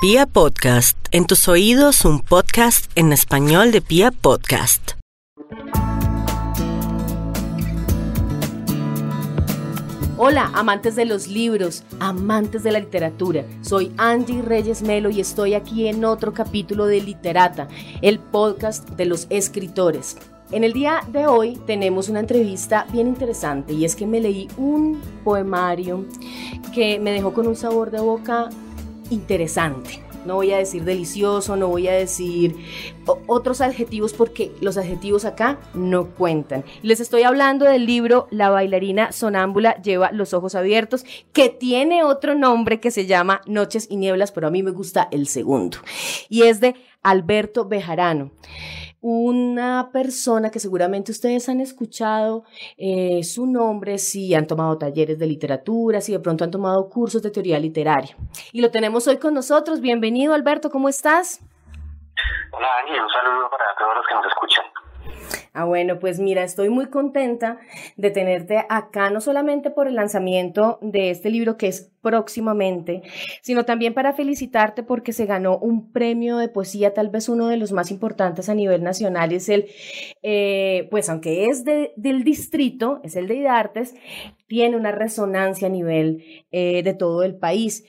Pia Podcast, en tus oídos un podcast en español de Pia Podcast. Hola, amantes de los libros, amantes de la literatura. Soy Angie Reyes Melo y estoy aquí en otro capítulo de Literata, el podcast de los escritores. En el día de hoy tenemos una entrevista bien interesante y es que me leí un poemario que me dejó con un sabor de boca interesante. No voy a decir delicioso, no voy a decir otros adjetivos porque los adjetivos acá no cuentan. Les estoy hablando del libro La bailarina sonámbula lleva los ojos abiertos, que tiene otro nombre que se llama Noches y Nieblas, pero a mí me gusta el segundo. Y es de Alberto Bejarano una persona que seguramente ustedes han escuchado eh, su nombre, si han tomado talleres de literatura, si de pronto han tomado cursos de teoría literaria. Y lo tenemos hoy con nosotros. Bienvenido, Alberto, ¿cómo estás? Hola, Ángel, un saludo para todos los que nos escuchan. Ah, bueno, pues mira, estoy muy contenta de tenerte acá, no solamente por el lanzamiento de este libro que es próximamente, sino también para felicitarte porque se ganó un premio de poesía, tal vez uno de los más importantes a nivel nacional, es el, eh, pues aunque es del distrito, es el de Idartes, tiene una resonancia a nivel eh, de todo el país.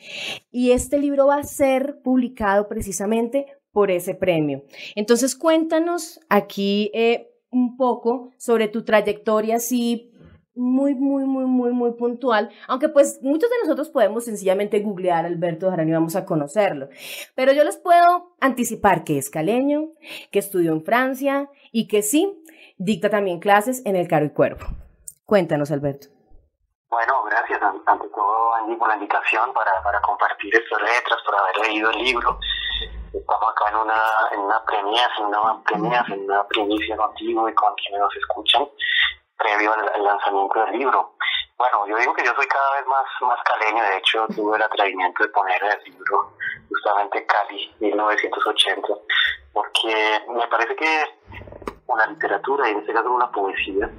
Y este libro va a ser publicado precisamente por ese premio. Entonces, cuéntanos aquí eh, un poco sobre tu trayectoria así muy, muy, muy, muy, muy puntual, aunque pues muchos de nosotros podemos sencillamente googlear Alberto Jarano y vamos a conocerlo, pero yo les puedo anticipar que es caleño, que estudió en Francia y que sí, dicta también clases en el Caro y Cuervo. Cuéntanos, Alberto. Bueno, gracias ante todo, Andy, por la invitación para, para compartir estas letras, por haber leído el libro estamos acá en una, en una premiación, en una premiación, en una primicia contigo y con quienes nos escuchan previo al, lanzamiento del libro. Bueno, yo digo que yo soy cada vez más, más caleño, de hecho tuve el atrevimiento de poner el libro justamente Cali 1980, porque me parece que una literatura, y en este caso una poesía,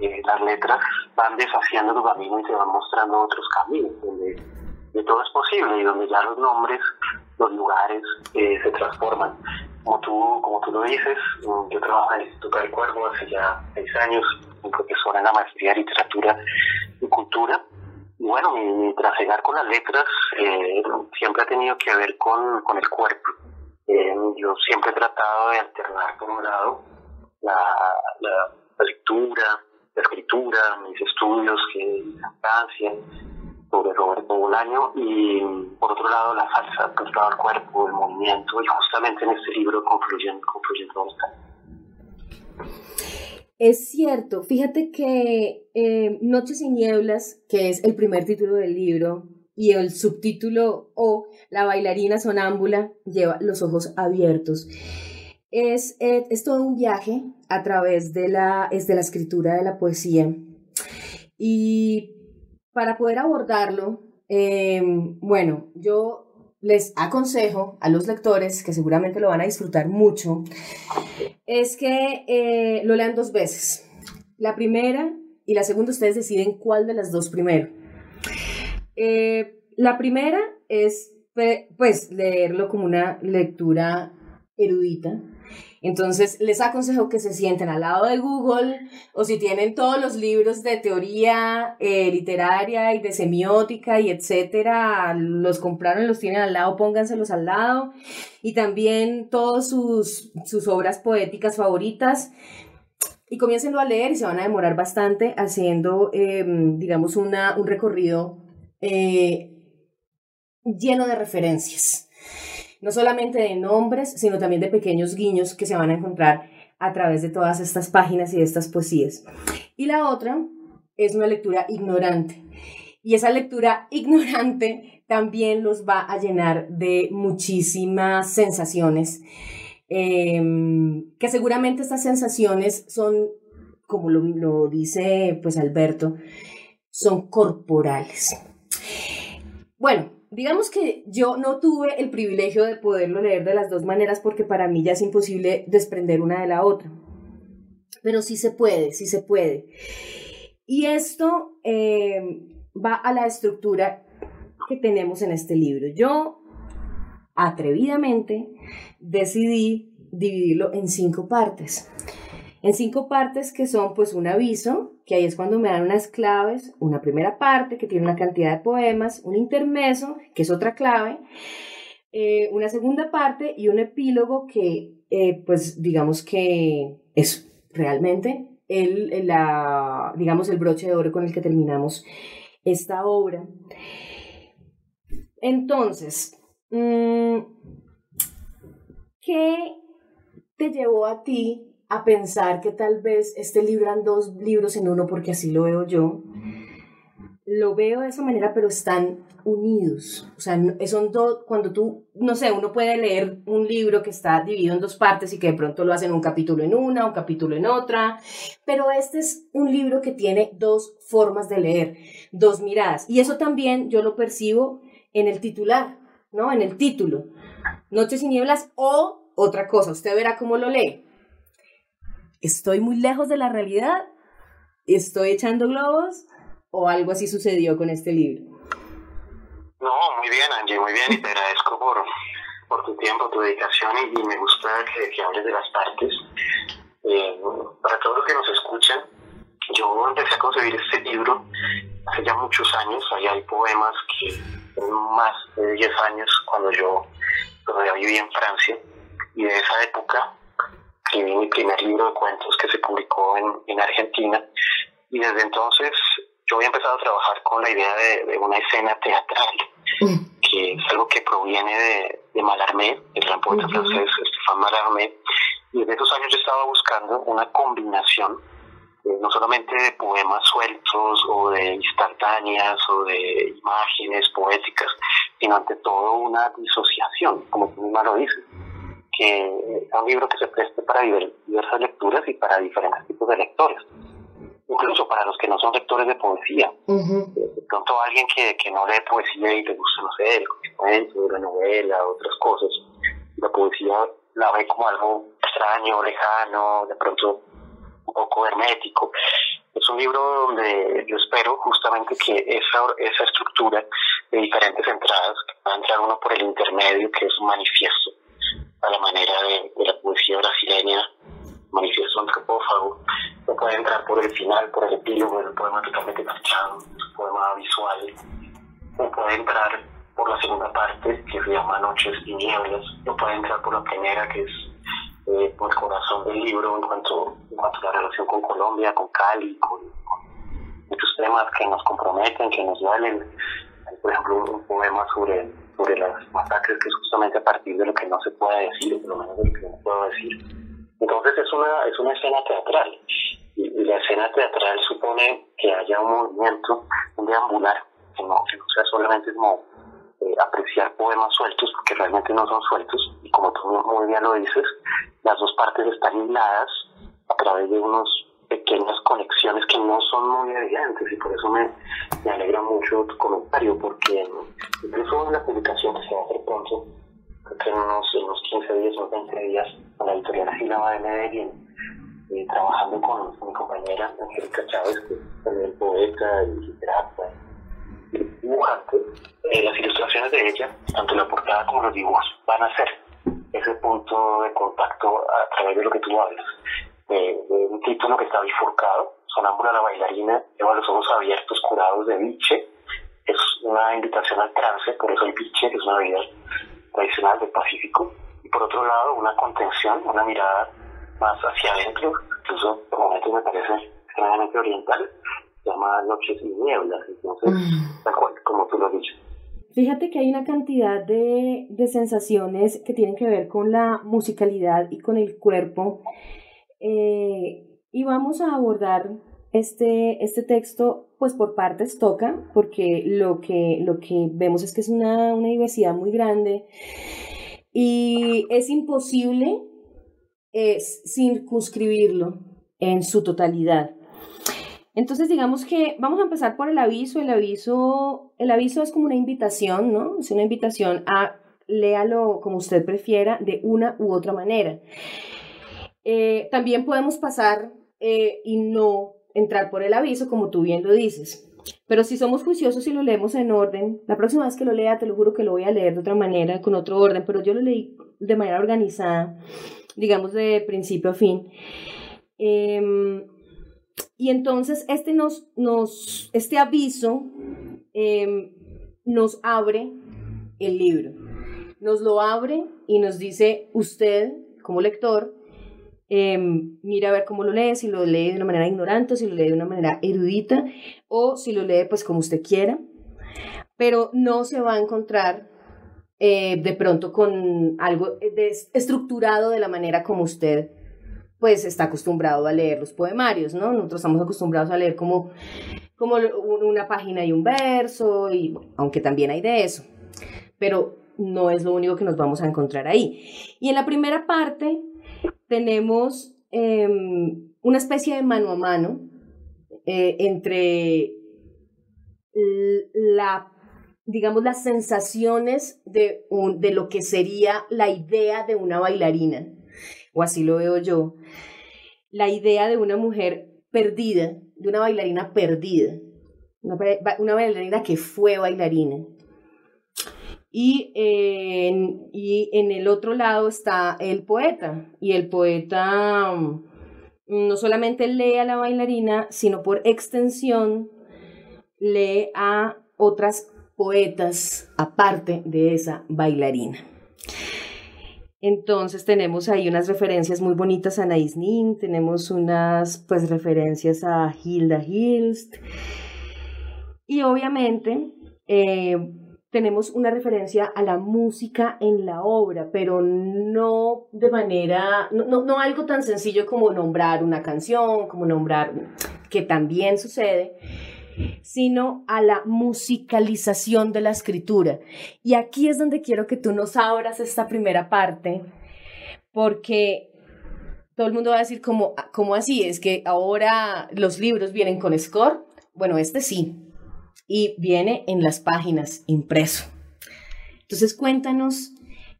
eh, las letras van deshaciendo tu camino y te van mostrando otros caminos, donde de todo es posible y donde ya los nombres los lugares eh, se transforman. Como tú, como tú lo dices, mm, yo trabajo en el Instituto del Cuervo hace ya seis años, un profesor en la maestría de literatura y cultura. Bueno, mi, trasegar con las letras eh, siempre ha tenido que ver con, con el cuerpo. Eh, yo siempre he tratado de alternar, por un lado, la, la, lectura, la escritura, mis estudios que la Francia, sobre Roberto Bolaño y por otro lado la salsa, por otro lado el cuerpo, el movimiento y justamente en este libro confluyen, confluyen todos. Es cierto, fíjate que eh, Noches y Nieblas, que es el primer título del libro, y el subtítulo o La bailarina sonámbula lleva los ojos abiertos. Es, eh, es, todo un viaje a través de la, es de la escritura de la poesía. Y para poder abordarlo, em, bueno, yo les aconsejo a los lectores, que seguramente lo van a disfrutar mucho, es que eh, lo lean dos veces. La primera y la segunda ustedes deciden cuál de las dos primero. Eh, la primera es pues leerlo como una lectura erudita, entonces, les aconsejo que se sienten al lado de Google o si tienen todos los libros de teoría eh, literaria y de semiótica y etcétera, los compraron, los tienen al lado, pónganselos al lado. Y también todas sus, sus obras poéticas favoritas y comiéncenlo a leer y se van a demorar bastante haciendo, em, digamos, una, un recorrido eh, lleno de referencias no solamente de nombres, sino también de pequeños guiños que se van a encontrar a través de todas estas páginas y de estas poesías. Y la otra es una lectura ignorante. Y esa lectura ignorante también los va a llenar de muchísimas sensaciones, em, que seguramente estas sensaciones son, como lo, lo dice pues Alberto, son corporales. Bueno, digamos que yo no tuve el privilegio de poderlo leer de las dos maneras porque para mí ya es imposible desprender una de la otra. Pero sí se puede, sí se puede. Y esto eh, va a la estructura que tenemos en este libro. Yo atrevidamente, decidí dividirlo en cinco partes. En cinco partes que son pues un aviso, que ahí es cuando me dan unas claves, una primera parte que tiene una cantidad de poemas, un intermeso, que es otra clave, eh, una segunda parte y un epílogo que eh, pues digamos que es realmente el, la, digamos, el broche de oro con el que terminamos esta obra. Entonces, mm, ¿qué te llevó a ti a pensar que tal vez este libro eran dos libros en uno, porque así lo veo yo? Lo veo de esa manera, pero están unidos. O sea, son dos, cuando tú, no sé, uno puede leer un libro que está dividido en dos partes y que de pronto lo hacen un capítulo en una, un capítulo en otra, pero este es un libro que tiene dos formas de leer, dos miradas. Y eso también yo lo percibo en el titular, ¿no? En el título. Noches y nieblas o otra cosa. Usted verá cómo lo lee. Estoy muy lejos de la realidad, estoy echando globos o algo así sucedió con este libro. No, muy bien, Angie, muy bien, y te agradezco por, por tu tiempo, tu dedicación, y, me gusta que, que, hables de las partes. Eh, para todos los que nos escuchan, yo empecé a concebir este libro hace ya muchos años, ahí hay poemas que más de 10 años cuando yo todavía vivía en Francia, y de esa época escribí mi primer libro de cuentos que se publicó en, en Argentina, y desde entonces yo había empezado a trabajar con la idea de, de una escena teatral que es algo que proviene de, de Mallarmé, el gran poeta francés Stéphane Mallarmé, y desde esos años yo estaba buscando una combinación eh, no solamente de poemas sueltos o de instantáneas o de imágenes poéticas, sino ante todo una disociación, como tú misma lo dices, que es un libro que se preste para diversas lecturas y para diferentes tipos de lectores incluso para los que no son lectores de poesía. De pronto alguien que, que no lee poesía y le gusta, no sé, el cuento, la novela, otras cosas, la poesía la ve como algo extraño, lejano, de pronto un poco hermético. Es un libro donde yo espero justamente que esa, esa estructura de diferentes entradas, que va a entrar uno por el intermedio, que es un manifiesto a la manera de, la poesía brasileña, manifiesto antropófago, no puede entrar por el final, por el epílogo del poema totalmente marchado, un poema visual, no puede entrar por la segunda parte, que se llama Noches y Nieblas, no puede entrar por la primera, que es eh, por el corazón del libro en cuanto, en cuanto a la relación con Colombia, con Cali, con, muchos temas que nos comprometen, que nos. Hay, por ejemplo, un poema sobre, sobre las masacres que es justamente a partir de lo que no se puede decir, o por lo menos de lo que no puedo decir. Entonces es una, es una escena teatral. Y, la escena teatral supone que haya un movimiento, un deambular, que no, que no sea solamente como eh, apreciar poemas sueltos, porque realmente no son sueltos, y como tú muy bien lo dices, las dos partes están hiladas a través de unas pequeñas conexiones que no son muy evidentes, y por eso me, me alegra mucho tu comentario, porque incluso en la publicación que se hacer pronto, que en unos, unos 15 días o 20 días con la editorial Sílaba de Medellín, trabajando con, mi compañera Angélica Chávez, que es también poeta y literata y dibujante. Eh, las ilustraciones de ella, tanto la portada como los dibujos, van a ser ese punto de contacto a través de lo que tú hablas, de, un título que está bifurcado, Sonámbula la bailarina, lleva los ojos abiertos, curados de biche, es una invitación al trance, por eso el biche es una vida tradicional del Pacífico, y por otro lado una contención, una mirada más hacia adentro, incluso por momentos me parece extremadamente oriental, se llama Noches y Nieblas, entonces, mm. como tú lo has dicho. Fíjate que hay una cantidad de, de, sensaciones que tienen que ver con la musicalidad y con el cuerpo. Eh, y vamos a abordar este, este texto, pues por partes toca, porque lo que, lo que vemos es que es una, una diversidad muy grande y es imposible es circunscribirlo en su totalidad. Entonces, digamos que vamos a empezar por el aviso. El aviso, el aviso es como una invitación, ¿no? Es una invitación a léalo como usted prefiera, de una u otra manera. Eh, también podemos pasar eh, y no entrar por el aviso, como tú bien lo dices. Pero si somos juiciosos y lo leemos en orden, la próxima vez que lo lea, te lo juro que lo voy a leer de otra manera, con otro orden, pero yo lo leí de manera organizada, digamos de principio a fin. Em, y entonces este, nos, este aviso em, nos abre el libro. Nos lo abre y nos dice, usted como lector, Em, mira a ver cómo lo lee, si lo lee de una manera ignorante, si lo lee de una manera erudita, o si lo lee pues como usted quiera, pero no se va a encontrar eh, de pronto con algo estructurado de la manera como usted pues está acostumbrado a leer los poemarios, ¿no? Nosotros estamos acostumbrados a leer como, como una página y un verso, y aunque también hay de eso, pero no es lo único que nos vamos a encontrar ahí. Y en la primera parte tenemos em, una especie de mano a mano eh, entre la, digamos, las sensaciones de, de lo que sería la idea de una bailarina, o así lo veo yo, la idea de una mujer perdida, de una bailarina perdida, una bailarina que fue bailarina, y en, y en el otro lado está el poeta. Y el poeta mm, no solamente lee a la bailarina, sino por extensión lee a otras poetas aparte de esa bailarina. Entonces tenemos ahí unas referencias muy bonitas a Anaïs Nin, tenemos unas pues referencias a Hilda Hilst y obviamente eh, tenemos una referencia a la música en la obra, pero no de manera, no, no, algo tan sencillo como nombrar una canción, como nombrar, que también sucede, sino a la musicalización de la escritura. Y aquí es donde quiero que tú nos abras esta primera parte, porque todo el mundo va a decir, ¿cómo, cómo así? Es que ahora los libros vienen con score. Bueno, este sí, y viene en las páginas impreso. Entonces cuéntanos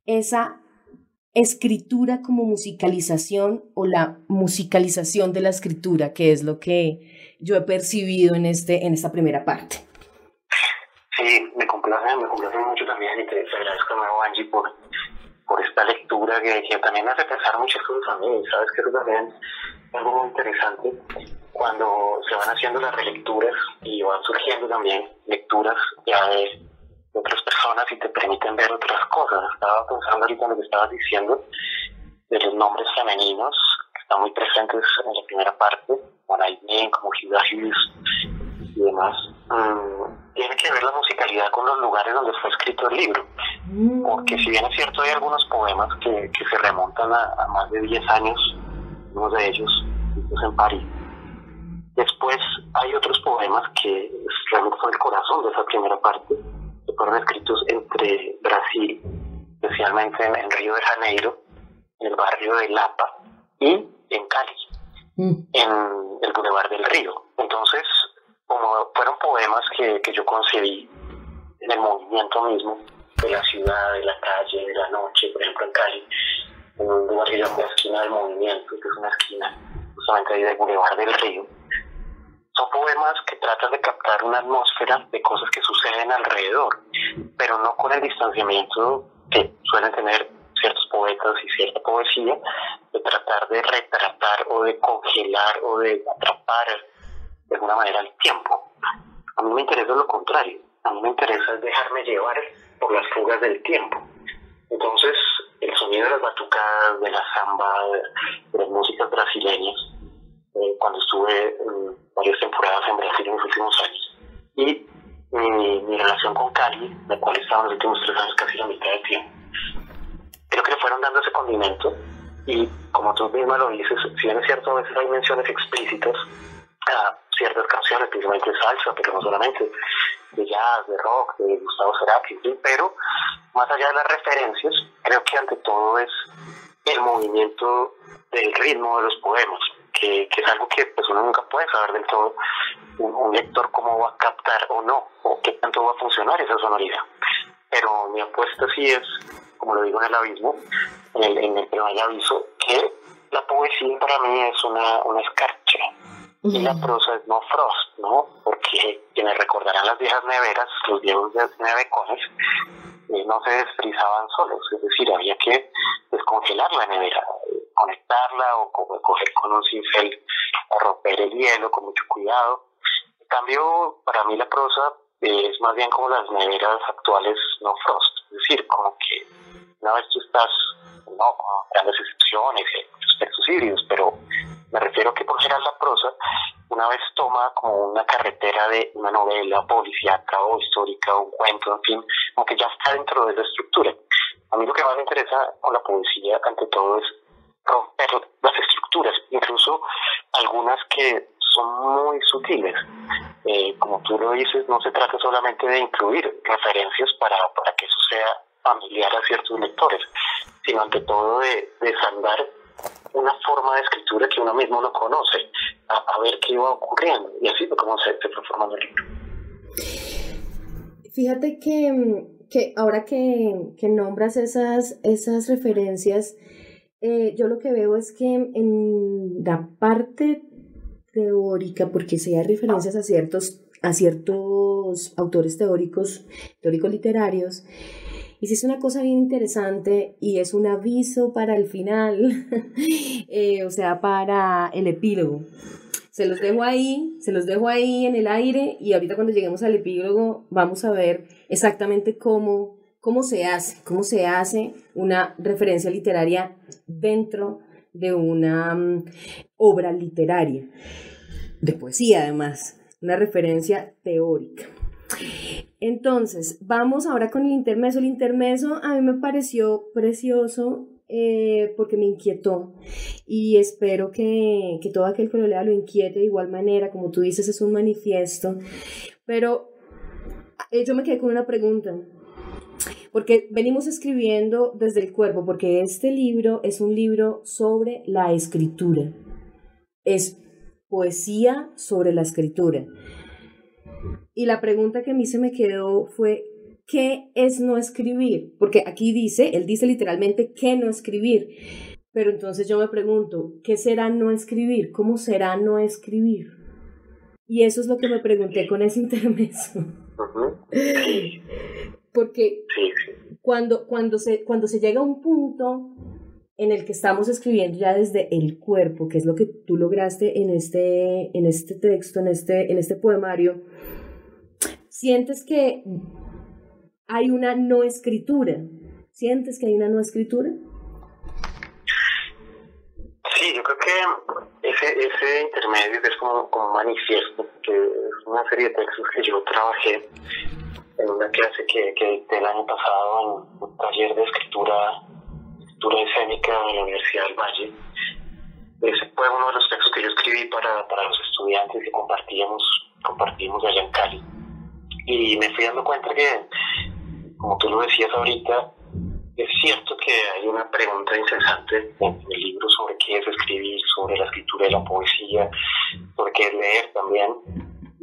esa escritura como musicalización o la musicalización de la escritura, que es lo que yo he percibido en, este, en esta primera parte. Sí, me complace, me complace mucho también y te agradezco nuevo Angie por, por esta lectura que, que, también me hace pensar muchas cosas a mí, sabes que eso también es algo muy interesante cuando se van haciendo las relecturas y van surgiendo también lecturas ya de, otras personas y te permiten ver otras cosas. Estaba pensando ahorita en lo que estabas diciendo de los nombres femeninos que están muy presentes en la primera parte, como Aiden, como Hughes y demás. Mm, tiene que ver la musicalidad con los lugares donde fue escrito el libro. Mm. Porque si bien es cierto, hay algunos poemas que, que se remontan a, a más de 10 años, uno de ellos, en París Después hay otros poemas que realmente son el corazón de esa primera parte, que fueron escritos entre Brasil, especialmente en, Río de Janeiro, en el barrio de Lapa y en Cali, mm. en el Boulevard del Río. Entonces, como fueron poemas que, que yo concebí en el movimiento mismo de la ciudad, de la calle, de la noche, por ejemplo en Cali, en un lugar que la esquina del movimiento, que es una esquina justamente ahí del Boulevard del Río, son poemas que tratan de captar una atmósfera de cosas que suceden alrededor, pero no con el distanciamiento que suelen tener ciertos poetas y cierta poesía, de tratar de retratar o de congelar o de atrapar de alguna manera el tiempo. A mí me interesa lo contrario, a mí me interesa dejarme llevar por las fugas del tiempo. Entonces, el sonido de las batucadas, de la samba, de las músicas brasileñas, eh, cuando estuve varias temporadas en Brasil en los últimos años. Y mi, relación con Cali, la cual estaba en los últimos tres años casi la mitad del tiempo, creo que le fueron dando ese condimento. Y como tú misma lo dices, si bien es cierto, a veces hay menciones explícitas a ciertas canciones, principalmente salsa, pero no solamente, de jazz, de rock, de Gustavo Cerati, pero más allá de las referencias, creo que ante todo es el movimiento del ritmo de los poemas que, es algo que pues uno nunca puede saber del todo un, lector cómo va a captar o no, o qué tanto va a funcionar esa sonoridad. Pero mi apuesta sí es, como lo digo en el abismo, en el, en el primer aviso, que la poesía para mí es una, una escarcha, y la prosa es no frost, ¿no? Porque quienes recordarán las viejas neveras, los viejos nevecones, eh, no se desfrizaban solos, es decir, había que descongelar la nevera, conectarla o coger con un cincel a romper el hielo con mucho cuidado. En cambio, para mí la prosa es más bien como las neveras actuales no frost, es decir, como que una vez tú estás, no, grandes excepciones, muchos textos híbridos, pero me refiero que por general la prosa una vez toma como una carretera de una novela policíaca o histórica o un cuento, en fin, como que ya está dentro de la estructura. A mí lo que más me interesa con la poesía, ante todo, es romper las estructuras, incluso algunas que son muy sutiles. Eh, como tú lo dices, no se trata solamente de incluir referencias para, para que eso sea familiar a ciertos lectores, sino ante todo de desandar una forma de escritura que uno mismo no conoce, a, ver qué iba ocurriendo. Y así fue como se, fue formando el libro. Fíjate que, que ahora que, que, nombras esas, esas referencias, eh, yo lo que veo es que en la parte teórica, porque si hay referencias a ciertos, a ciertos autores teóricos, teóricos literarios, y si es una cosa bien interesante y es un aviso para el final, eh, o sea, para el epílogo. Se los dejo ahí, se los dejo ahí en el aire y ahorita cuando lleguemos al epílogo vamos a ver exactamente cómo, cómo se hace, cómo se hace una referencia literaria dentro de una mm, obra literaria, de poesía además, una referencia teórica. Entonces, vamos ahora con el intermeso. El intermeso a mí me pareció precioso eh, porque me inquietó y espero que, que, todo aquel que lo lea lo inquiete de igual manera, como tú dices, es un manifiesto, pero eh, yo me quedé con una pregunta, porque venimos escribiendo desde el cuerpo, porque este libro es un libro sobre la escritura, es poesía sobre la escritura. Y la pregunta que a mí se me quedó fue, ¿qué es no escribir? Porque aquí dice, él dice literalmente, ¿qué no escribir? Pero entonces yo me pregunto, ¿qué será no escribir? ¿Cómo será no escribir? Y eso es lo que me pregunté con ese intermeso. Porque cuando, cuando, se, cuando se llega a un punto en el que estamos escribiendo ya desde el cuerpo, que es lo que tú lograste en este, en este texto, en este, en este poemario, sientes que hay una no escritura. ¿Sientes que hay una no escritura? Sí, yo creo que ese, ese intermedio es como, como manifiesto, que es una serie de textos que yo trabajé en una clase que, que el año pasado en un taller de escritura escritura escénica en la Universidad del Valle. Ese fue uno de los textos que yo escribí para, para los estudiantes que compartíamos, compartimos allá en Cali. Y me fui dando cuenta que, como tú lo decías ahorita, es cierto que hay una pregunta incesante en el libro sobre qué es escribir, sobre la escritura y la poesía, sobre qué es leer también.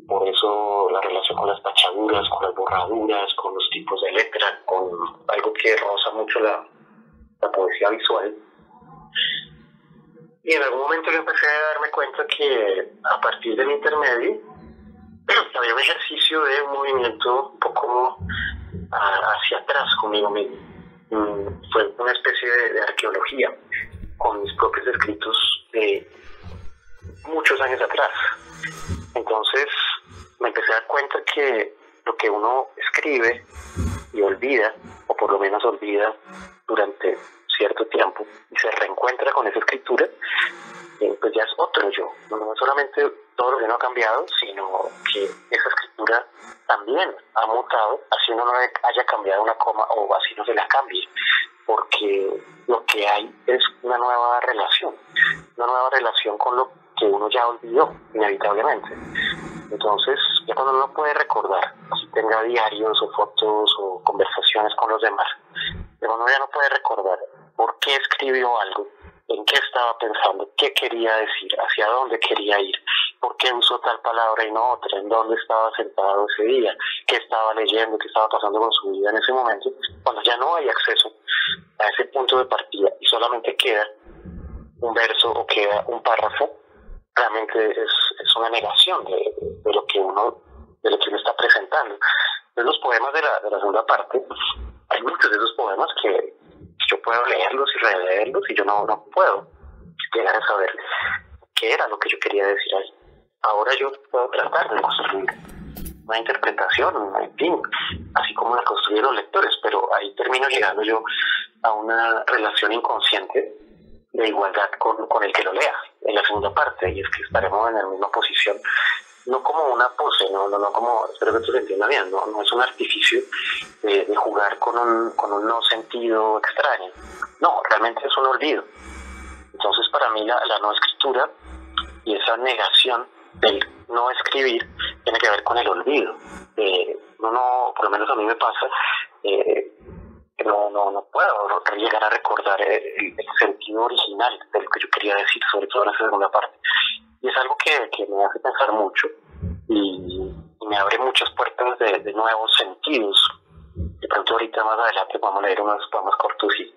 Por eso la relación con las pachaduras, con las borraduras, con los tipos de letra, con algo que roza mucho la, la poesía visual. Y en algún momento yo empecé a darme cuenta que a partir del intermedio había un ejercicio de un movimiento un poco hacia atrás conmigo mismo. Mm, fue una especie de, arqueología con mis propios escritos de muchos años atrás. Entonces me empecé a dar cuenta que lo que uno escribe y olvida, o por lo menos olvida durante cierto tiempo y se reencuentra con esa escritura, eh, pues ya es otro yo. No, solamente todo lo que no ha cambiado, sino que esa escritura también ha mutado, así uno no haya cambiado una coma o así no se la cambie, porque lo que hay es una nueva relación, una nueva relación con lo que uno ya olvidó, inevitablemente. Entonces, ya cuando uno puede recordar, si tenga diarios o fotos o conversaciones con los demás, pero uno ya no puede recordar por qué escribió algo, en qué estaba pensando, qué quería decir, hacia dónde quería ir, por qué usó tal palabra y no otra, en dónde estaba sentado ese día, qué estaba leyendo, qué estaba pasando con su vida en ese momento, cuando ya no hay acceso a ese punto de partida y solamente queda un verso o queda un párrafo, realmente es, es una negación de, de, lo que uno de lo que uno está presentando. De los poemas de la, de la segunda parte, hay muchos de esos poemas que yo puedo leerlos y releerlos y yo no, no puedo llegar a saber qué era lo que yo quería decir ahí. Ahora yo puedo tratar de construir una interpretación, en fin, así como la construyeron los lectores, pero ahí termino llegando yo a una relación inconsciente de igualdad con, con el que lo lea en la segunda parte, y es que estaremos en la misma posición, no como una pose, no, no, no como, espero que esto se entienda bien, no, no es un artificio de, jugar con un, con un no sentido extraño, no, realmente es un olvido. Entonces para mí la, la no escritura y esa negación del no escribir tiene que ver con el olvido. Eh, no, no, por lo menos a mí me pasa, eh, no, no, no puedo llegar a recordar el, el, sentido original de lo que yo quería decir, sobre todo en la segunda parte. Y es algo que, que me hace pensar mucho y, y me abre muchas puertas de, de, nuevos sentidos. De pronto ahorita más adelante vamos a leer unos poemas cortos y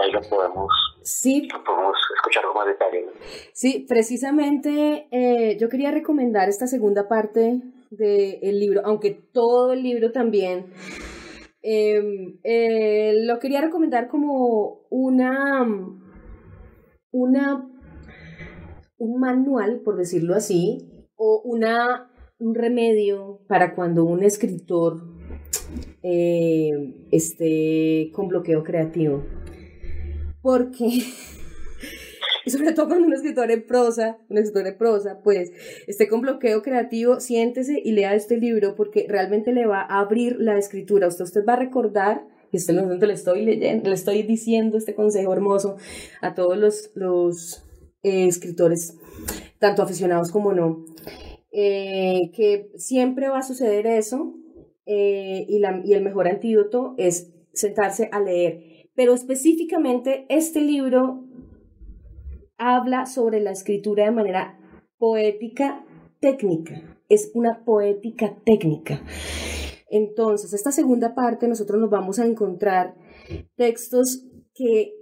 ahí lo podemos, sí. lo podemos escuchar con más detalle. Sí, precisamente eh, yo quería recomendar esta segunda parte del de libro, aunque todo el libro también eh, eh, lo quería recomendar como una, una, un manual, por decirlo así, o una, un remedio para cuando un escritor eh, esté con bloqueo creativo. Porque sobre todo cuando un escritor en prosa, un escritor en prosa, pues esté con bloqueo creativo, siéntese y lea este libro porque realmente le va a abrir la escritura. Usted, usted va a recordar, y este momento le estoy leyendo, le estoy diciendo este consejo hermoso a todos los, los eh, escritores, tanto aficionados como no, eh, que siempre va a suceder eso eh, y, la, y el mejor antídoto es sentarse a leer. Pero específicamente este libro habla sobre la escritura de manera poética técnica. Es una poética técnica. Entonces, esta segunda parte nosotros nos vamos a encontrar textos que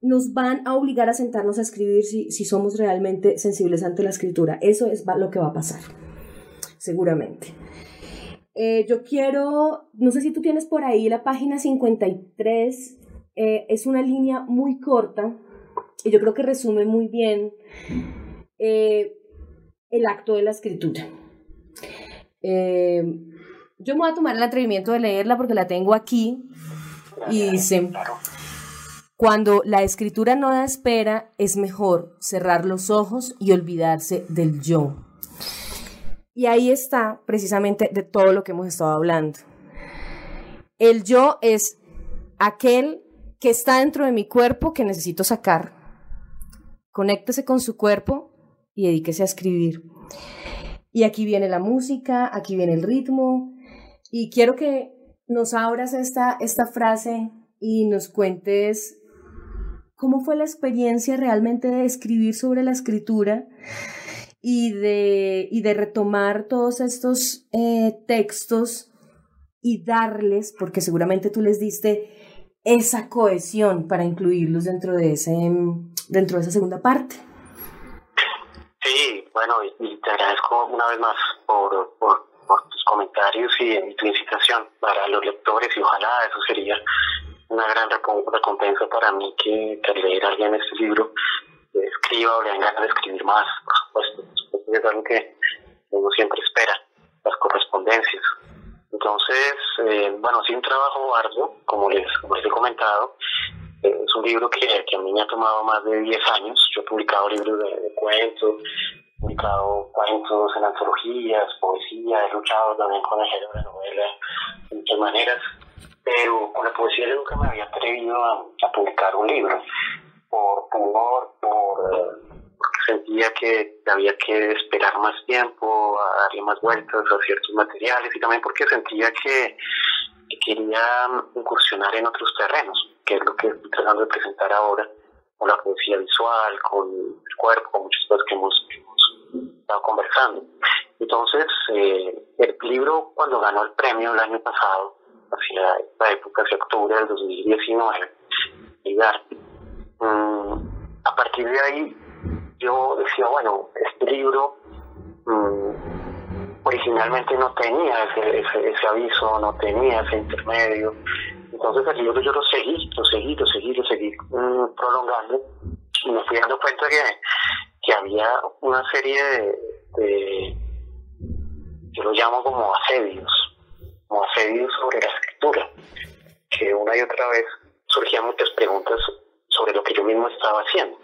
nos van a obligar a sentarnos a escribir si, si somos realmente sensibles ante la escritura. Eso es lo que va a pasar, seguramente. Eh, yo quiero, no sé si tú tienes por ahí la página 53, eh, es una línea muy corta, y yo creo que resume muy bien eh, el acto de la escritura. Eh, yo me voy a tomar el atrevimiento de leerla porque la tengo aquí y dice, cuando la escritura no da espera, es mejor cerrar los ojos y olvidarse del yo. Y ahí está precisamente de todo lo que hemos estado hablando. El yo es aquel que está dentro de mi cuerpo que necesito sacar. Conéctese con su cuerpo y dedíquese a escribir. Y aquí viene la música, aquí viene el ritmo. Y quiero que nos abras esta, esta frase y nos cuentes cómo fue la experiencia realmente de escribir sobre la escritura y de, y de retomar todos estos eh, textos y darles, porque seguramente tú les diste esa cohesión para incluirlos dentro de ese dentro de esa segunda parte. Sí, bueno, y, te agradezco una vez más por, tus comentarios y, tu incitación para los lectores y ojalá eso sería una gran recompensa para mí que, que al leer alguien este libro escriba o le ganas de escribir más, por supuesto, es algo que uno siempre espera, las correspondencias. Entonces, eh, bueno, sí un trabajo arduo, como les, como les he comentado, eh, es un libro que, que, a mí me ha tomado más de 10 años. Yo he publicado libros de, cuentos, he publicado cuentos en antologías, poesía, he luchado también con el género de novela de muchas maneras, pero con la poesía yo nunca me había atrevido a, publicar un libro por temor, por, eh, sentía que había que esperar más tiempo, a darle más vueltas a ciertos materiales y también porque sentía que, que quería incursionar en otros terrenos, que es lo que estoy tratando de presentar ahora, con la poesía visual, con el cuerpo, con muchas cosas que hemos, que estado conversando. Entonces, eh, el libro cuando ganó el premio el año pasado, hacia esta época, hacia octubre del 2019, el arte, a partir de ahí yo decía, bueno, este libro mm, originalmente no tenía ese, ese, aviso, no tenía ese intermedio. Entonces el libro yo lo seguí, lo seguí, lo seguí, lo seguí mm, prolongando y me fui dando cuenta que, que había una serie de, yo lo llamo como asedios, como asedios sobre la escritura, que una y otra vez surgían muchas preguntas sobre lo que yo mismo estaba haciendo.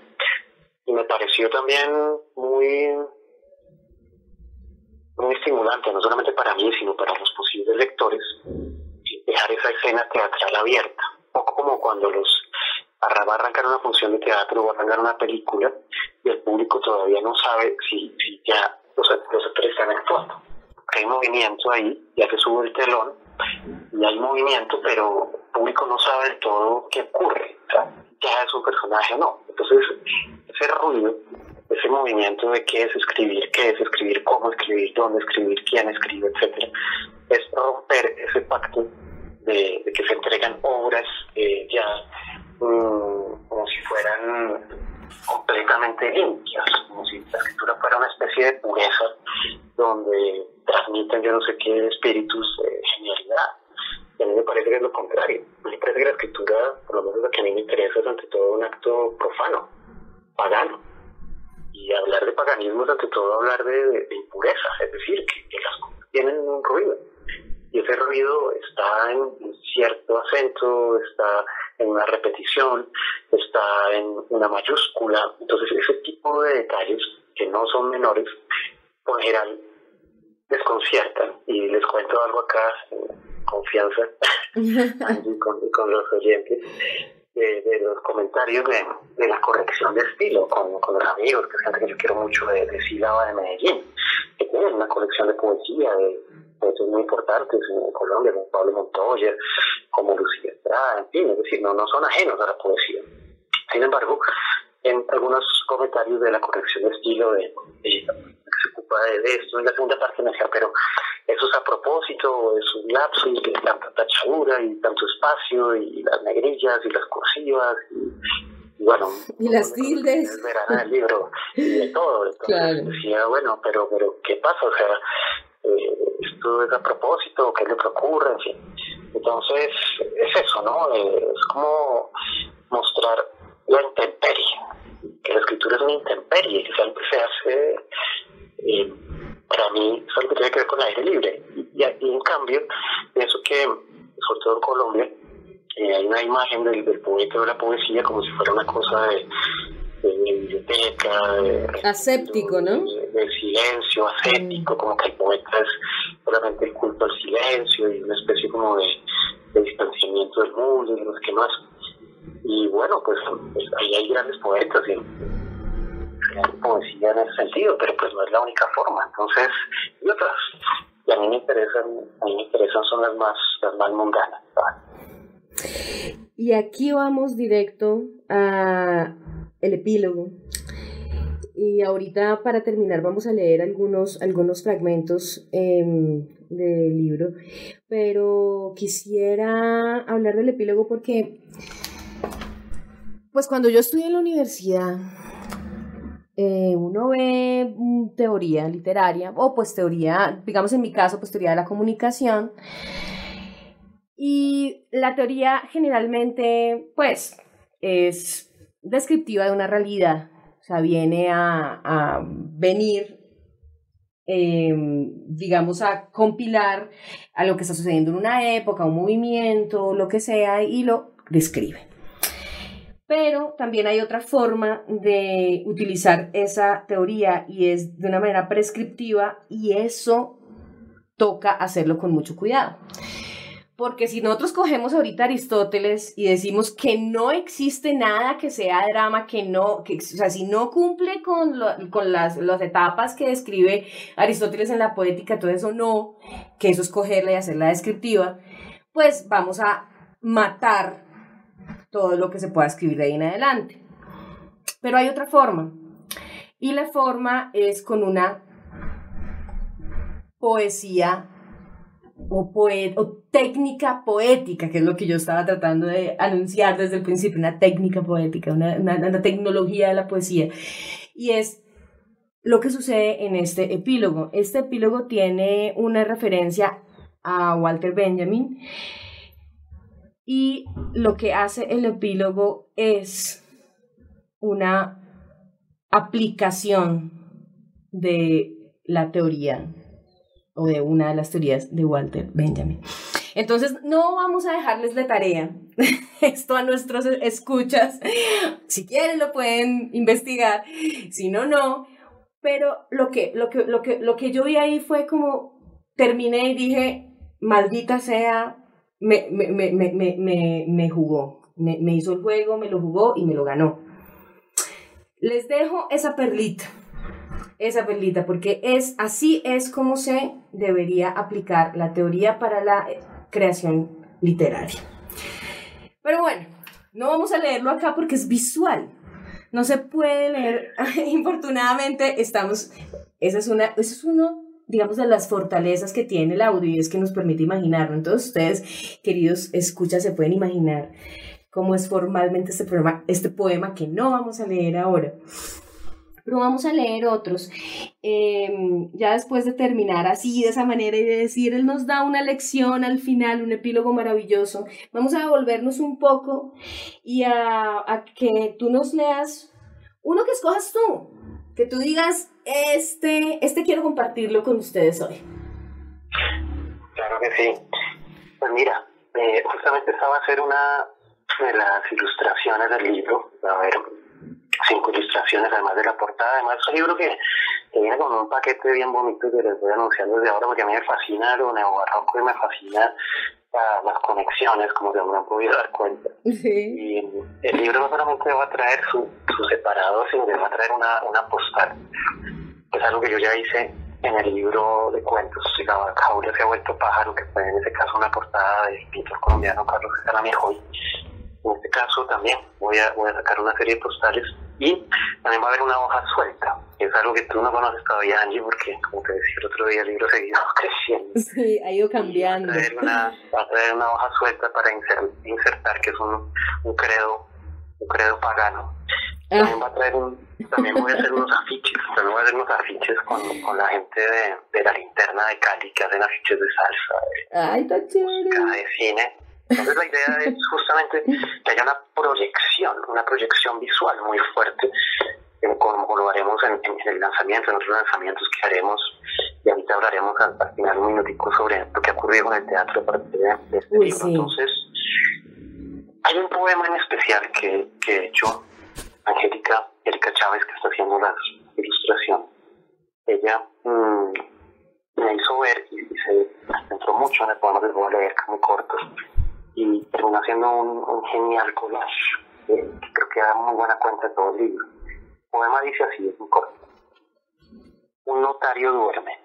Y me pareció también muy, muy estimulante, no solamente para mí, sino para los posibles lectores, dejar esa escena teatral abierta. Un poco como cuando los va a arrancar una función de teatro o arrancar una película y el público todavía no sabe si, si ya los, actores están actuando. Hay movimiento ahí, ya que sube el telón, y hay movimiento, pero el público no sabe del todo qué ocurre. O sea, ya es un personaje o no. Entonces, ese ruido, ese movimiento de qué es escribir, qué es escribir, cómo escribir, dónde escribir, quién escribe, etcétera, es romper ese pacto de, que se entregan obras ya mm, como si fueran completamente limpias, como si la escritura fuera una especie de pureza donde transmiten yo no sé qué espíritus de genialidad. A mí me parece que es lo contrario. A mí me parece que la escritura, por lo menos lo que a mí me interesa, es ante todo un acto profano, pagano. Y hablar de paganismo es ante todo hablar de, impureza, es decir, que, las cosas tienen un ruido. Y ese ruido está en cierto acento, está en una repetición, está en una mayúscula. Entonces, ese tipo de detalles, que no son menores, por general desconciertan. Y les cuento algo acá, en confianza, y con, los oyentes. De, los comentarios de, la corrección de estilo con, con los amigos, que es gente que yo quiero mucho de, de Sílaba de Medellín, que tienen una colección de poesía, de poetas muy importantes en Colombia, como Pablo Montoya, como Lucía Estrada, en fin, es decir, no, no son ajenos a la poesía. Sin embargo, en algunos comentarios de la corrección de estilo de, que se ocupa de, esto en la segunda parte me decía, pero eso es a propósito, es un lapsus, que tanta tachadura y tanto espacio, y las negrillas y las cursivas, y, bueno, y las tildes. el libro, y de todo. Entonces decía, bueno, pero, pero, ¿qué pasa? O sea, eh, esto es a propósito, ¿qué le ocurre? En fin. Entonces, es eso, ¿no? Eh, es como mostrar la intemperie, que la escritura es una intemperie, que que se hace, eh, para mí, es algo que tiene que ver con el aire libre. Y, en cambio, pienso que, sobre todo en Colombia, eh, hay una imagen del, del poeta o de la poesía como si fuera una cosa de de biblioteca, de, aséptico, ¿no? De, silencio, aséptico, como que el poeta es solamente el culto al silencio y una especie como de, distanciamiento del mundo y no sé qué más. Y bueno, pues, pues, ahí hay grandes poetas y hay poesía en ese sentido, pero pues no es la única forma. Entonces, y otras, y a mí me interesan, a mí me interesan son las más, las más mundanas. Y aquí vamos directo a el epílogo. Y ahorita para terminar vamos a leer algunos, algunos fragmentos em, del libro, pero quisiera hablar del epílogo porque, pues cuando yo estudié en la universidad, eh, uno ve mm, teoría literaria, o pues teoría, digamos en mi caso, pues teoría de la comunicación, y la teoría generalmente, pues, es descriptiva de una realidad, o sea, viene a, venir, em, digamos, a compilar a lo que está sucediendo en una época, un movimiento, lo que sea, y lo describe. Pero también hay otra forma de utilizar esa teoría y es de una manera prescriptiva y eso toca hacerlo con mucho cuidado. Porque si nosotros cogemos ahorita Aristóteles y decimos que no existe nada que sea drama, que no, que, o sea, si no cumple con, con las, las, etapas que describe Aristóteles en la poética, todo eso no, que eso es cogerla y hacerla descriptiva, pues vamos a matar todo lo que se pueda escribir de ahí en adelante. Pero hay otra forma. Y la forma es con una poesía o, o técnica poética, que es lo que yo estaba tratando de anunciar desde el principio, una técnica poética, una, una, tecnología de la poesía. y es lo que sucede en este epílogo. Este epílogo tiene una referencia a Walter Benjamin y lo que hace el epílogo es una aplicación de la teoría o de una de las teorías de Walter Benjamin. Entonces, no vamos a dejarles de tarea esto a nuestros escuchas. Si quieren lo pueden investigar, si no, no. Pero lo que, lo que, lo que, lo que yo vi ahí fue como, terminé y dije, maldita sea, me, me, me, me, jugó, me, hizo el juego, me lo jugó y me lo ganó. Les dejo esa perlita, esa perlita, porque es así es como se debería aplicar la teoría para la creación literaria. Pero bueno, no vamos a leerlo acá porque es visual. No se puede leer. Infortunadamente, estamos. Esa es una. Es uno, digamos, de las fortalezas que tiene el audio y es que nos permite imaginarlo. Entonces, ustedes, queridos escuchas, se pueden imaginar cómo es formalmente este, poema, este poema que no vamos a leer ahora pero vamos a leer otros. Em, ya después de terminar así, de esa manera y de decir, Él nos da una lección al final, un epílogo maravilloso, vamos a devolvernos un poco y a, que tú nos leas uno que escojas tú, que tú digas, este, este quiero compartirlo con ustedes hoy. Claro que sí. Pues mira, eh, justamente esta va a ser una de las ilustraciones del libro. A ver, cinco ilustraciones además de la portada. Además, es un libro que, viene con un paquete bien bonito que les voy a anunciar desde ahora porque a mí me fascina lo neobarroco y me fascina las conexiones, como se me han podido dar cuenta. Y el libro no solamente va a traer su, su separado, sino que va a traer una, una postal. Es algo que yo ya hice en el libro de cuentos, Jauría se ha vuelto pájaro, que fue en ese caso una portada del pintor colombiano Carlos Caramiejo. En este caso también voy a, voy a sacar una serie de postales y también va a haber una hoja suelta, es algo que tú no conoces todavía, Angie, porque como te decía el otro día, el libro ha seguido creciendo. Sí, ha ido cambiando. Va a traer una, va a traer una hoja suelta para insertar, que es un, un credo, un credo pagano. Ah. También va a traer un, también voy a hacer unos afiches, también voy a hacer unos afiches con, con la gente de, de la linterna de Cali que hacen afiches de salsa, Ay, está chévere. de cine entonces la idea es justamente que haya una proyección, una proyección visual muy fuerte, como lo haremos en, el lanzamiento, en otros lanzamientos que haremos, y ahorita hablaremos al, final un minutico sobre lo que ha ocurrido con el teatro a partir de, este libro. Entonces, hay un poema en especial que, que he hecho Angélica, Erika Chávez, que está haciendo la ilustración. Ella mm, me hizo ver y, se centró mucho en el poema, les voy a leer, que muy corto y terminó haciendo un, genial collage eh, que creo que da muy buena cuenta de todo el libro. El poema dice así, es muy corto. Un notario duerme.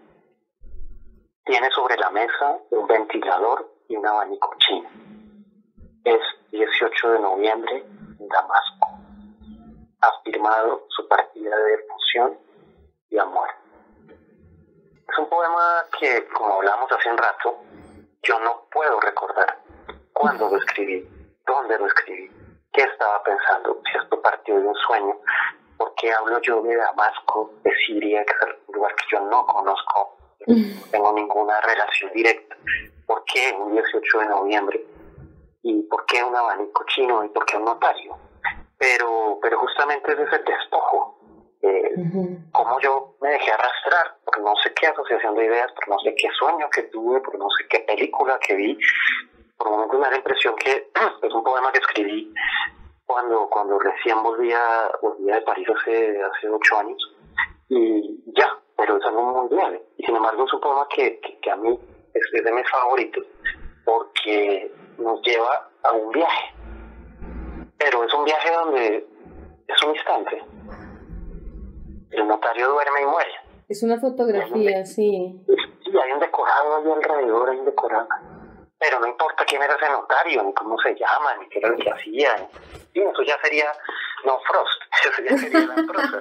Tiene sobre la mesa un ventilador y un abanico chino. Es 18 de noviembre Damasco. Ha firmado su partida de fusión y amor. Es un poema que, como hablamos hace un rato, yo no puedo recordar cuándo lo escribí, dónde lo escribí, qué estaba pensando, si esto partió de un sueño, por qué hablo yo de Damasco, de Siria, que es un lugar que yo no conozco, no tengo ninguna relación directa, por qué un 18 de noviembre, y por qué un abanico chino y por qué un notario. Pero, pero justamente es ese despojo, eh, cómo yo me dejé arrastrar por no sé qué asociación de ideas, por no sé qué sueño que tuve, por no sé qué película que vi, por momentos me da la impresión que es un poema que escribí cuando, cuando recién volvía, volvía de París hace, hace ocho años y ya, pero es algo muy grave. Y sin embargo es un poema que, que, a mí es, de mis favoritos porque nos lleva a un viaje. Pero es un viaje donde es un instante. El notario duerme y muere. Es una fotografía, sí. Sí, hay un decorado ahí alrededor, hay un decorado pero no importa quién era ese notario, ni cómo se llama, ni qué era lo que hacía. Y eso ya sería, no Frost, eso ya sería la prosa.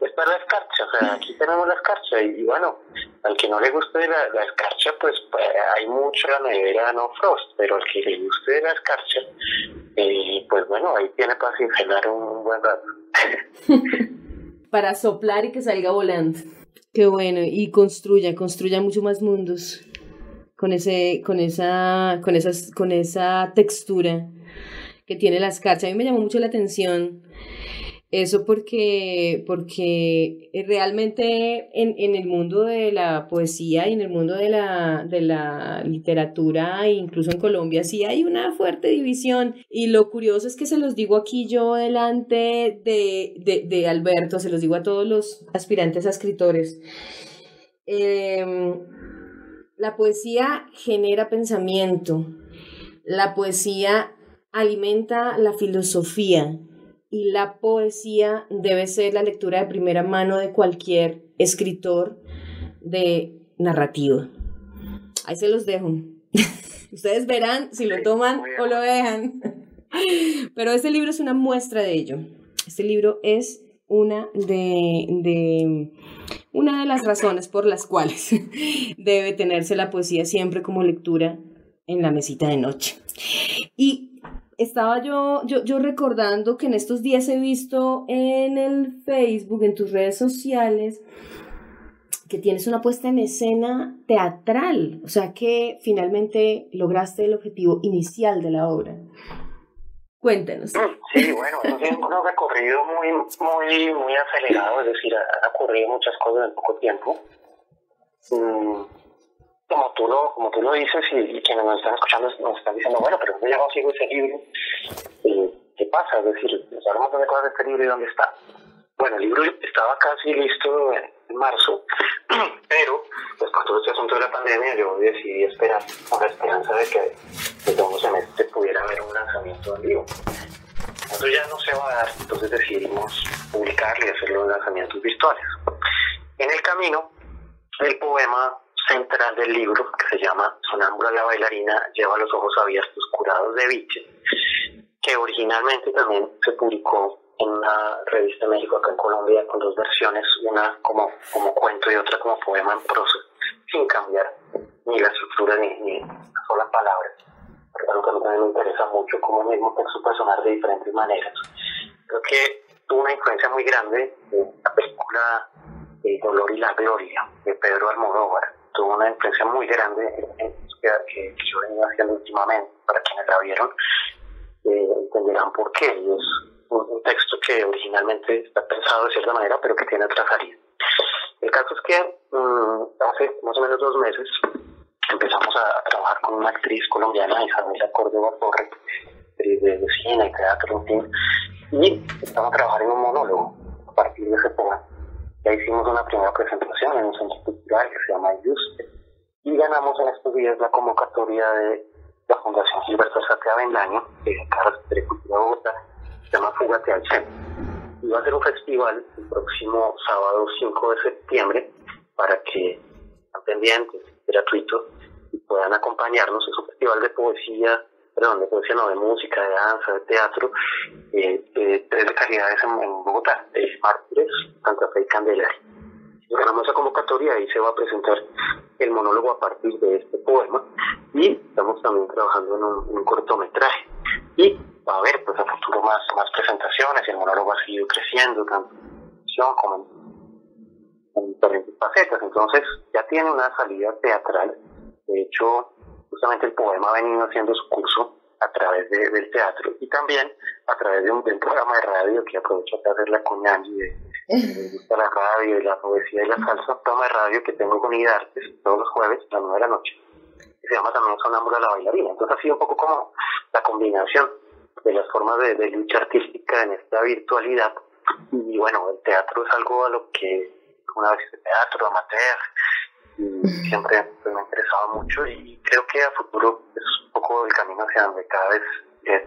Esta es la escarcha, o sea, aquí tenemos la escarcha, y, bueno, al que no le guste la, la escarcha, pues, pues, hay mucho la nevera no Frost, pero al que le guste la escarcha, eh, pues bueno, ahí tiene para cincelar un buen rato. para soplar y que salga volando. Qué bueno, y construya, construya mucho más mundos con ese, con esa, con esas, con esa textura que tiene la escarcha. A mí me llamó mucho la atención eso porque, porque realmente en, en, el mundo de la poesía y en el mundo de la, de la literatura, incluso en Colombia, sí hay una fuerte división. Y lo curioso es que se los digo aquí yo delante de, de, de Alberto, se los digo a todos los aspirantes a escritores. Em, la poesía genera pensamiento, la poesía alimenta la filosofía y la poesía debe ser la lectura de primera mano de cualquier escritor de narrativa. Ahí se los dejo. Ustedes verán si lo toman o lo dejan. Pero este libro es una muestra de ello. Este libro es una de, de, una de las razones por las cuales debe tenerse la poesía siempre como lectura en la mesita de noche. Y estaba yo, yo, yo recordando que en estos días he visto en el Facebook, en tus redes sociales, que tienes una puesta en escena teatral, o sea que finalmente lograste el objetivo inicial de la obra. Cuéntanos. Sí, bueno, es un recorrido muy, muy, muy acelerado, es decir, ha ocurrido muchas cosas en poco tiempo. Mm, como tú lo, como tú lo dices y, quienes nos están escuchando nos están diciendo, bueno, pero yo ya consigo ese libro, ¿qué pasa? Es decir, hablamos de cosas de este libro y dónde está. Bueno, el libro estaba casi listo en marzo, pero pues con todo este asunto de la pandemia yo decidí esperar con la esperanza de que el segundo semestre pudiera haber un lanzamiento en vivo. Eso ya no se va a dar, entonces decidimos publicarlo y hacer los lanzamientos virtuales. En el camino, el poema central del libro, que se llama Sonámbula la bailarina, lleva los ojos abiertos curados de biche, que originalmente también se publicó en una revista México acá en Colombia con dos versiones, una como, como cuento y otra como poema en prosa, sin cambiar ni la estructura ni, ni una sola palabra. Algo que a mí también me interesa mucho como mismo texto puede sonar de diferentes maneras. Creo que tuvo una influencia muy grande en la película eh, Dolor y la Gloria de Pedro Almodóvar, tuvo una influencia muy grande en que, que, yo venía haciendo últimamente. Para quienes la vieron, eh, entenderán por qué. es un, texto que originalmente está pensado de cierta manera, pero que tiene otra salida. El caso es que mm, hace más o menos dos meses empezamos a, trabajar con una actriz colombiana, Isabela Córdoba Torre, de, cine y teatro, y empezamos a trabajar en un monólogo a partir de ese poema ya hicimos una primera presentación en un centro cultural que se llama Yuste y ganamos en estos días la convocatoria de la Fundación Gilberto Satea Bendaño, que es de Cultura de Bogotá, se llama Fugate al Y va a ser un festival el próximo sábado 5 de septiembre para que estén pendientes, gratuito, y puedan acompañarnos. Es un festival de poesía, perdón, de poesía no, de música, de danza, de teatro, eh, de tres localidades en, Bogotá, de Mártires, Santa Fe y Candelaria. Ganamos esa convocatoria y se va a presentar el monólogo a partir de este poema y estamos también trabajando en un, cortometraje. Y va a haber pues a futuro más, más presentaciones el monólogo ha seguido creciendo tanto en como en diferentes facetas. Entonces ya tiene una salida teatral. De hecho justamente el poema ha venido haciendo su curso a través de, del teatro y también a través de un, programa de radio que aprovecho para hacer la cuña de, me gusta la radio y la poesía y la salsa, programa de radio que tengo con Idartes todos los jueves a las nueve de la noche, se llama también Sonámbula la bailarina. Entonces ha sido un poco como la combinación de las formas de, de lucha artística en esta virtualidad. Y bueno, el teatro es algo a lo que una vez de teatro amateur siempre pues, me ha interesado mucho y creo que a futuro es un poco el camino hacia donde cada vez es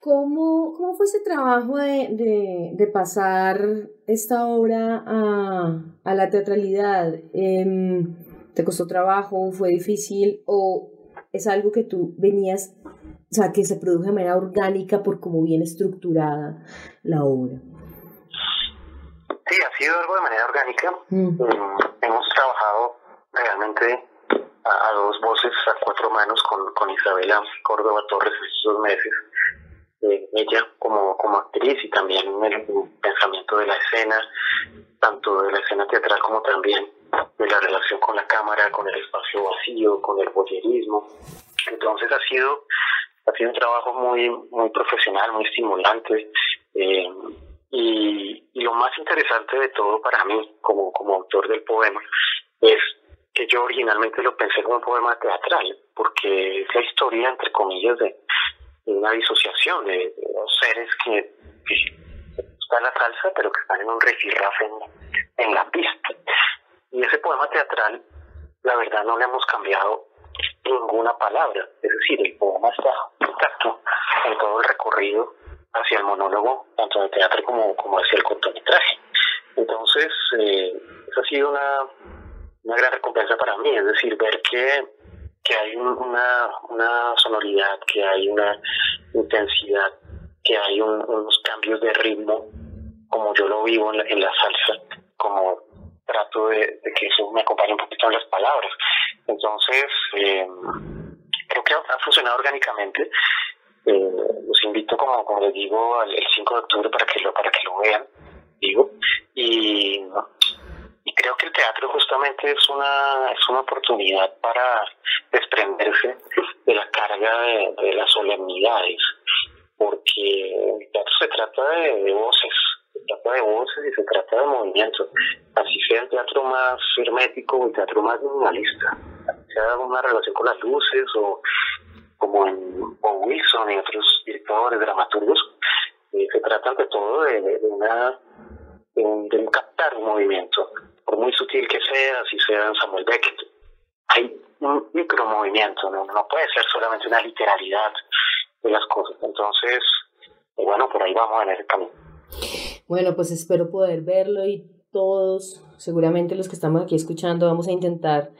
¿Cómo, ¿Cómo fue ese trabajo de, de, de pasar esta obra a, a la teatralidad? Em, ¿Te costó trabajo? ¿Fue difícil? ¿O es algo que tú venías, o sea, que se produjo de manera orgánica por cómo viene estructurada la obra? Sí, ha sido algo de manera orgánica. Mm. Mm, hemos trabajado realmente a, dos voces, a cuatro manos con, con Isabela Córdoba Torres estos dos meses. Ella como, como actriz y también el pensamiento de la escena, tanto de la escena teatral como también de la relación con la cámara, con el espacio vacío, con el voyerismo. Entonces ha sido, ha sido un trabajo muy, muy profesional, muy estimulante. Eh, y, y, lo más interesante de todo para mí, como, como autor del poema, es que yo originalmente lo pensé como un poema teatral, porque es la historia, entre comillas, de, una disociación de, dos seres que, están en la salsa, pero que están en un rifirrafe en, en la pista. Y ese poema teatral, la verdad, no le hemos cambiado ninguna palabra. Es decir, el poema está intacto en todo el recorrido hacia el monólogo, tanto de teatro como, como hacia el cortometraje. Entonces, eh, esa ha sido una, una gran recompensa para mí, es decir, ver que, que hay una, una sonoridad, que hay una intensidad, que hay unos cambios de ritmo, como yo lo vivo en la, salsa, como trato de, que eso me acompañe un poquito en las palabras. Entonces, eh, creo que ha, funcionado orgánicamente. Eh, los invito, como, como les digo, al, el 5 de octubre para que lo, para que lo vean, digo. Y creo que el teatro justamente es una, es una oportunidad para desprenderse de la carga de, las solemnidades, porque el teatro se trata de, voces, se trata de voces y se trata de movimiento. Así sea el teatro más hermético o el teatro más minimalista. Sea una relación con las luces o como en Wilson y otros directores, dramaturgos, eh, se trata ante todo de, una de, captar un movimiento, por muy sutil que sea, si sea Samuel Beckett. Hay un micromovimiento, ¿no? no puede ser solamente una literalidad de las cosas. Entonces, bueno, por ahí vamos en ese camino. Bueno, pues espero poder verlo y todos, seguramente los que estamos aquí escuchando, vamos a intentar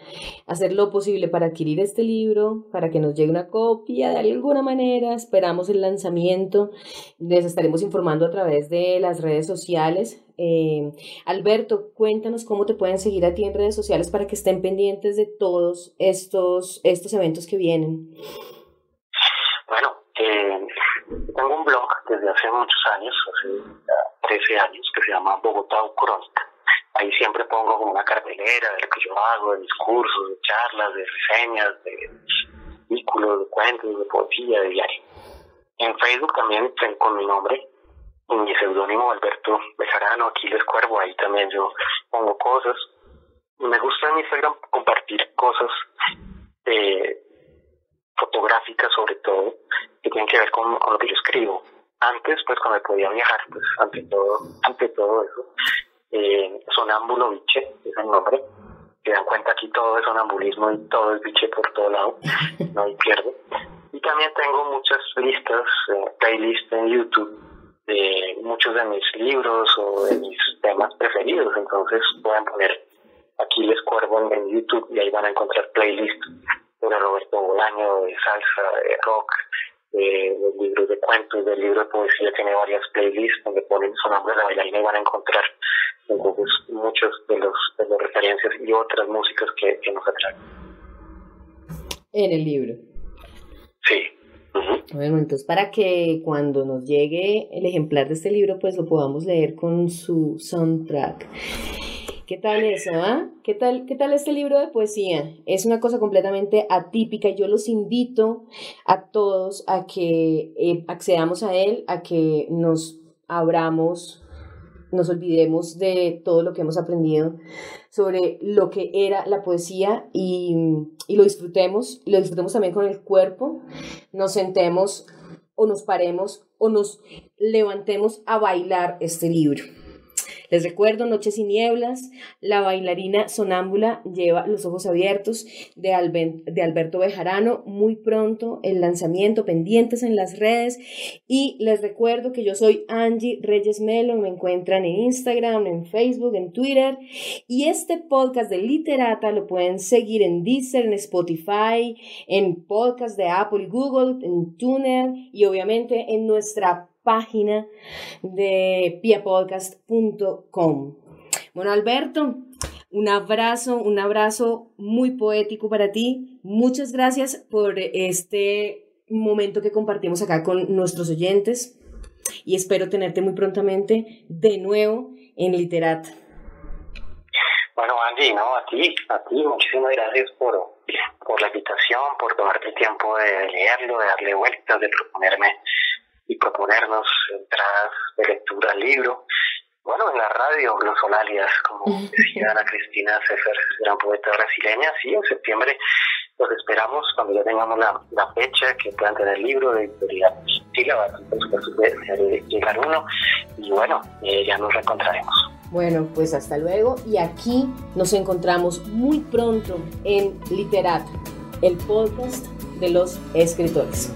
hacer lo posible para adquirir este libro, para que nos llegue una copia de alguna manera. Esperamos el lanzamiento. Les estaremos informando a través de las redes sociales. Eh, Alberto, cuéntanos cómo te pueden seguir a ti en redes sociales para que estén pendientes de todos estos, estos eventos que vienen. Bueno, eh, tengo un blog desde hace muchos años, hace 13 años, que se llama Bogotá Crónica. Ahí siempre pongo como una cartelera de lo que yo hago, de mis cursos, de charlas, de reseñas, de artículos, de cuentos, de poesía, de diario. En Facebook también con mi nombre, en mi seudónimo Alberto Bejarano, Aquiles Cuervo, ahí también yo pongo cosas. Me gusta en Instagram compartir cosas eh, fotográficas sobre todo, que tienen que ver con, lo que yo escribo. Antes, pues cuando podía viajar, pues ante todo, ante todo eso, eh, Sonámbulo Biche, es el nombre. Se dan cuenta aquí todo es sonambulismo y todo es biche por todo lado, no hay pierde. Y también tengo muchas listas, eh, playlists en YouTube de muchos de mis libros o de mis temas preferidos, entonces pueden poner aquí les cuervo en YouTube y ahí van a encontrar playlists de Roberto Bolaño, de salsa, de rock, de, libros de cuentos, del libro de poesía, tiene varias playlists donde ponen su nombre de la bailarina y van a encontrar entonces muchos de los de las referencias y otras músicas que, que nos atraen. En el libro. Sí. Bueno, entonces para que cuando nos llegue el ejemplar de este libro, pues lo podamos leer con su soundtrack. ¿Qué tal eso, ah? ¿Qué tal, ¿Qué tal este libro de poesía? Es una cosa completamente atípica. Yo los invito a todos a que eh, accedamos a él, a que nos abramos, nos olvidemos de todo lo que hemos aprendido sobre lo que era la poesía y, y lo disfrutemos, lo disfrutemos también con el cuerpo, nos sentemos o nos paremos o nos levantemos a bailar este libro. Les recuerdo, Noches y Nieblas, la bailarina sonámbula lleva los ojos abiertos de, de Alberto Bejarano. Muy pronto el lanzamiento, pendientes en las redes. Y les recuerdo que yo soy Angie Reyes Melo, me encuentran en Instagram, en Facebook, en Twitter. Y este podcast de Literata lo pueden seguir en Deezer, en Spotify, en podcast de Apple Google, en Tuner y obviamente en nuestra página de piapodcast.com. Bueno, Alberto, un abrazo, un abrazo muy poético para ti. Muchas gracias por este momento que compartimos acá con nuestros oyentes y espero tenerte muy prontamente de nuevo en Literat. Bueno, Angie, no, a ti, a ti, muchísimas gracias por, por la invitación, por tomarte tiempo de leerlo, de darle vueltas, de proponerme y proponernos entradas de lectura al libro. Bueno, en la radio, Los Solalias, como decía Ana Cristina Cefer, gran poeta brasileña, sí, en septiembre los esperamos cuando ya tengamos la, la fecha que puedan tener el libro de editorial Sílaba, por supuesto llegar uno, y bueno, eh, ya nos reencontraremos. Bueno, pues hasta luego y aquí nos encontramos muy pronto en Literat, el podcast de los escritores.